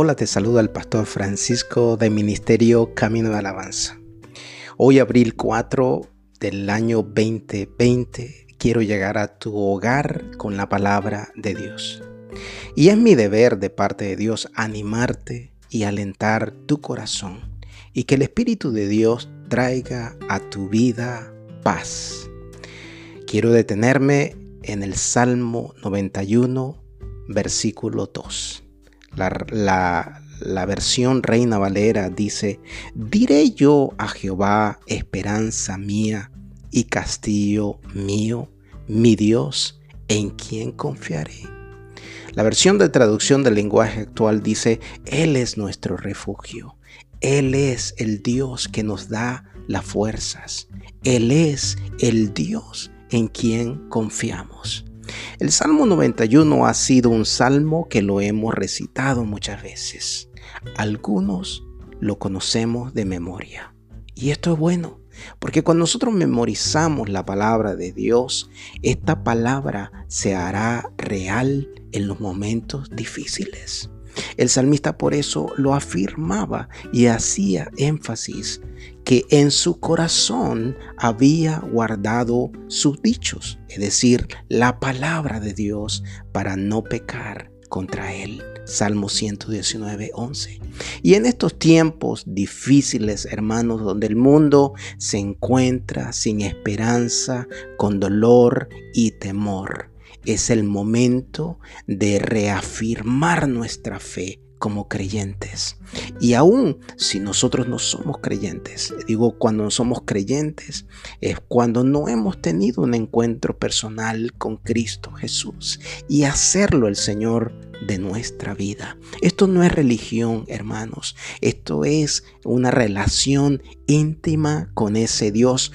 Hola, te saluda el pastor Francisco del Ministerio Camino de Alabanza. Hoy, abril 4 del año 2020, quiero llegar a tu hogar con la palabra de Dios. Y es mi deber de parte de Dios animarte y alentar tu corazón y que el Espíritu de Dios traiga a tu vida paz. Quiero detenerme en el Salmo 91, versículo 2. La, versión Reina Valera dice, diré yo a Jehová, esperanza mía y castillo mío, mi Dios, en quien confiaré. La versión de traducción del lenguaje actual dice, Él es nuestro refugio, Él es el Dios que nos da las fuerzas, Él es el Dios en quien confiamos. El Salmo 91 ha sido un salmo que lo hemos recitado muchas veces. Algunos lo conocemos de memoria. Y esto es bueno, porque cuando nosotros memorizamos la palabra de Dios, esta palabra se hará real en los momentos difíciles. El salmista por eso lo afirmaba y hacía énfasis que en su corazón había guardado sus dichos, es decir, la palabra de Dios para no pecar contra él. Salmo 119, 11. Y en estos tiempos difíciles, hermanos, donde el mundo se encuentra sin esperanza, con dolor y temor, es el momento de reafirmar nuestra fe como creyentes. Y aún si nosotros no somos creyentes, digo cuando no somos creyentes, es cuando no hemos tenido un encuentro personal con Cristo Jesús y hacerlo el Señor de nuestra vida. Esto no es religión, hermanos. Esto es una relación íntima con ese Dios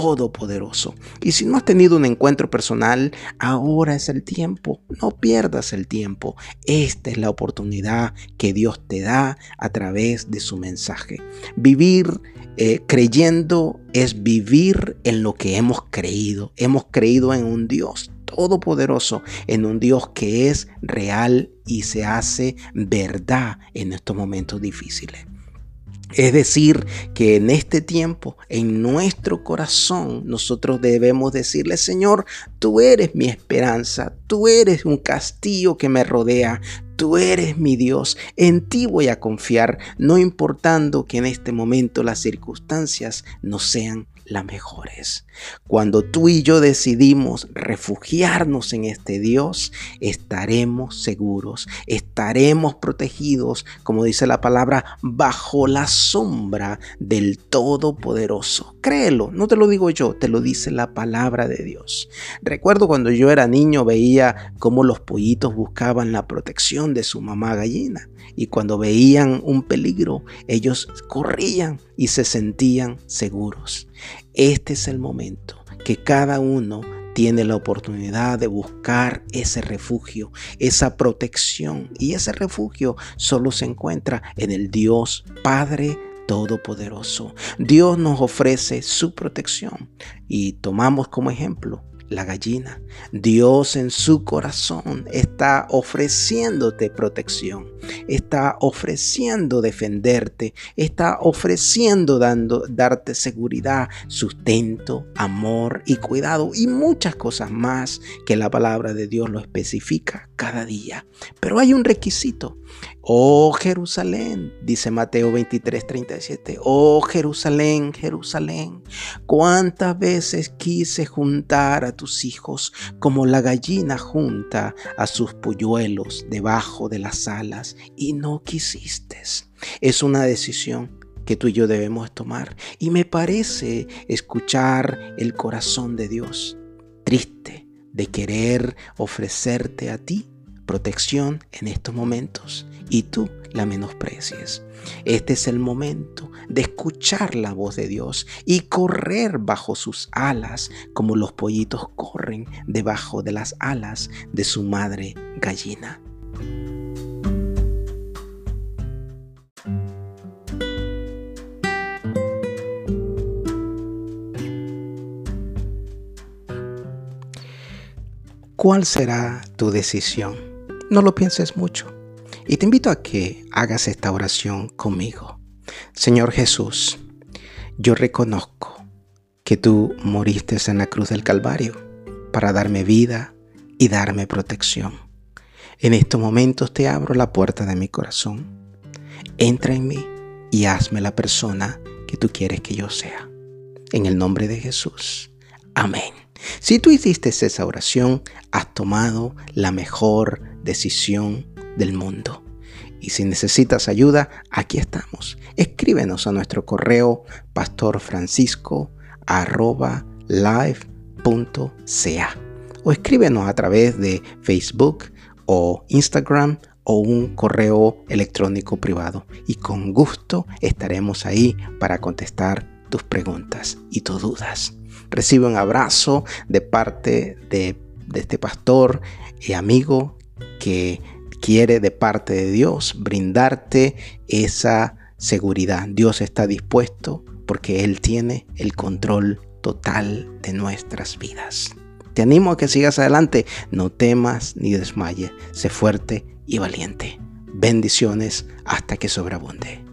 todopoderoso. Y si no has tenido un encuentro personal, ahora es el tiempo. No pierdas el tiempo. Esta es la oportunidad que Dios te da a través de su mensaje. Vivir eh, creyendo es vivir en lo que hemos creído. Hemos creído en un Dios todopoderoso, en un Dios que es real y se hace verdad en estos momentos difíciles. Es decir, que en este tiempo, en nuestro corazón, nosotros debemos decirle, Señor, tú eres mi esperanza, tú eres un castillo que me rodea, tú eres mi Dios, en ti voy a confiar, no importando que en este momento las circunstancias no sean las mejores. Cuando tú y yo decidimos refugiarnos en este Dios, estaremos seguros, estaremos protegidos, como dice la palabra, bajo la sombra del Todopoderoso. Créelo, no te lo digo yo, te lo dice la palabra de Dios. Recuerdo cuando yo era niño veía cómo los pollitos buscaban la protección de su mamá gallina y cuando veían un peligro, ellos corrían y se sentían seguros. Este es el momento que cada uno tiene la oportunidad de buscar ese refugio, esa protección. Y ese refugio solo se encuentra en el Dios Padre Todopoderoso. Dios nos ofrece su protección y tomamos como ejemplo la gallina. Dios en su corazón está ofreciéndote protección, está ofreciendo defenderte, está ofreciendo dando, darte seguridad, sustento, amor y cuidado y muchas cosas más que la palabra de Dios lo especifica cada día. Pero hay un requisito Oh Jerusalén, dice Mateo 23, 37. Oh Jerusalén, Jerusalén, cuántas veces quise juntar a tus hijos como la gallina junta a sus polluelos debajo de las alas y no quisiste. Es una decisión que tú y yo debemos tomar y me parece escuchar el corazón de Dios, triste de querer ofrecerte a ti protección en estos momentos y tú la menosprecies. Este es el momento de escuchar la voz de Dios y correr bajo sus alas como los pollitos corren debajo de las alas de su madre gallina. ¿Cuál será tu decisión? No lo pienses mucho. Y te invito a que hagas esta oración conmigo. Señor Jesús, yo reconozco que tú moriste en la cruz del Calvario para darme vida y darme protección. En estos momentos te abro la puerta de mi corazón. Entra en mí y hazme la persona que tú quieres que yo sea. En el nombre de Jesús. Amén. Si tú hiciste esa oración, has tomado la mejor decisión del mundo. Y si necesitas ayuda, aquí estamos. Escríbenos a nuestro correo pastorfrancisco.live.ca o escríbenos a través de Facebook o Instagram o un correo electrónico privado y con gusto estaremos ahí para contestar tus preguntas y tus dudas. Recibe un abrazo de parte de, de este pastor y amigo que quiere de parte de Dios brindarte esa seguridad. Dios está dispuesto porque Él tiene el control total de nuestras vidas. Te animo a que sigas adelante, no temas ni desmayes, sé fuerte y valiente. Bendiciones hasta que sobreabunde.